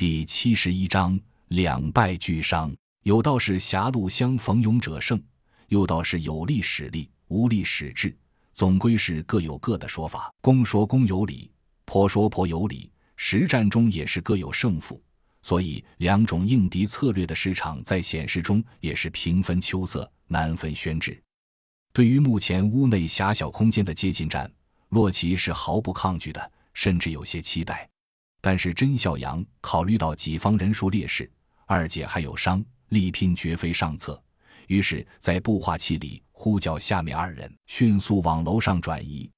第七十一章两败俱伤。有道是狭路相逢勇者胜，又道是有力使力，无力使智。总归是各有各的说法。公说公有理，婆说婆有理。实战中也是各有胜负，所以两种应敌策略的市场在显示中也是平分秋色，难分轩轾。对于目前屋内狭小空间的接近战，洛奇是毫不抗拒的，甚至有些期待。但是甄孝阳考虑到己方人数劣势，二姐还有伤，力拼绝非上策。于是，在步话器里呼叫下面二人迅速往楼上转移，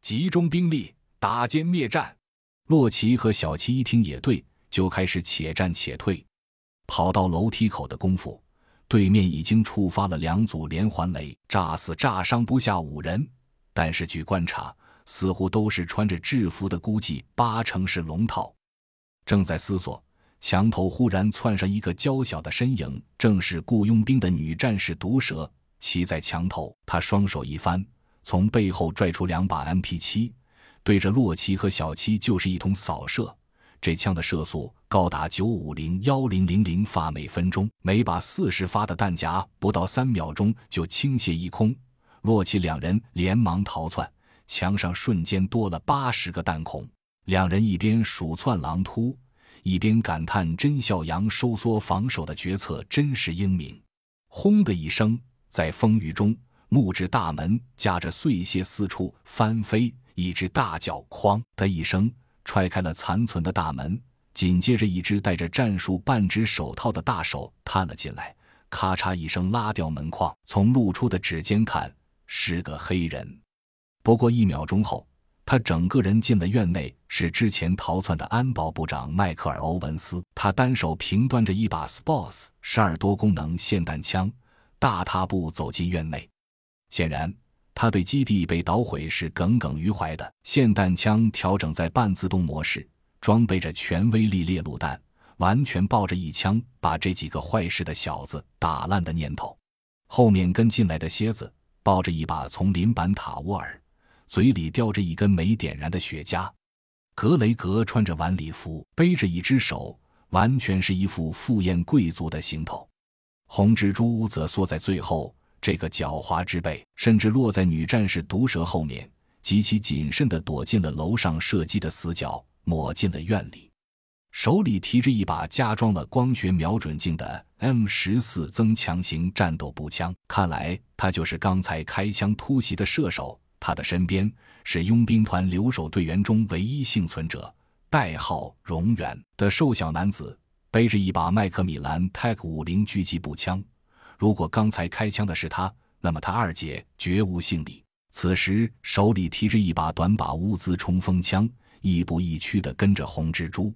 集中兵力打歼灭战。洛奇和小七一听也对，就开始且战且退。跑到楼梯口的功夫，对面已经触发了两组连环雷，炸死炸伤不下五人。但是据观察，似乎都是穿着制服的，估计八成是龙套。正在思索，墙头忽然窜上一个娇小的身影，正是雇佣兵的女战士毒蛇。骑在墙头，他双手一翻，从背后拽出两把 MP 七。对着洛奇和小七就是一通扫射，这枪的射速高达九五零幺零零零发每分钟，每把四十发的弹夹不到三秒钟就倾泻一空。洛奇两人连忙逃窜，墙上瞬间多了八十个弹孔。两人一边鼠窜狼突，一边感叹甄孝阳收缩防守的决策真是英明。轰的一声，在风雨中，木质大门夹着碎屑四处翻飞。一只大脚“哐”的一声踹开了残存的大门，紧接着一只戴着战术半指手套的大手探了进来，咔嚓一声拉掉门框，从露出的指尖看是个黑人。不过一秒钟后，他整个人进了院内，是之前逃窜的安保部长迈克尔·欧文斯。他单手平端着一把 SPOS 十二多功能霰弹枪，大踏步走进院内，显然。他对基地被捣毁是耿耿于怀的。霰弹枪调整在半自动模式，装备着全威力猎鹿弹，完全抱着一枪把这几个坏事的小子打烂的念头。后面跟进来的蝎子抱着一把丛林版塔沃尔，嘴里叼着一根没点燃的雪茄。格雷格穿着晚礼服，背着一只手，完全是一副赴宴贵族的行头。红蜘蛛则缩在最后。这个狡猾之辈，甚至落在女战士毒蛇后面，极其谨慎地躲进了楼上射击的死角，抹进了院里，手里提着一把加装了光学瞄准镜的 M 十四增强型战斗步枪。看来他就是刚才开枪突袭的射手。他的身边是佣兵团留守队员中唯一幸存者，代号“荣远”的瘦小男子，背着一把麦克米兰 TAC 五零狙击步枪。如果刚才开枪的是他，那么他二姐绝无幸理。此时手里提着一把短把乌兹冲锋枪，亦步亦趋地跟着红蜘蛛。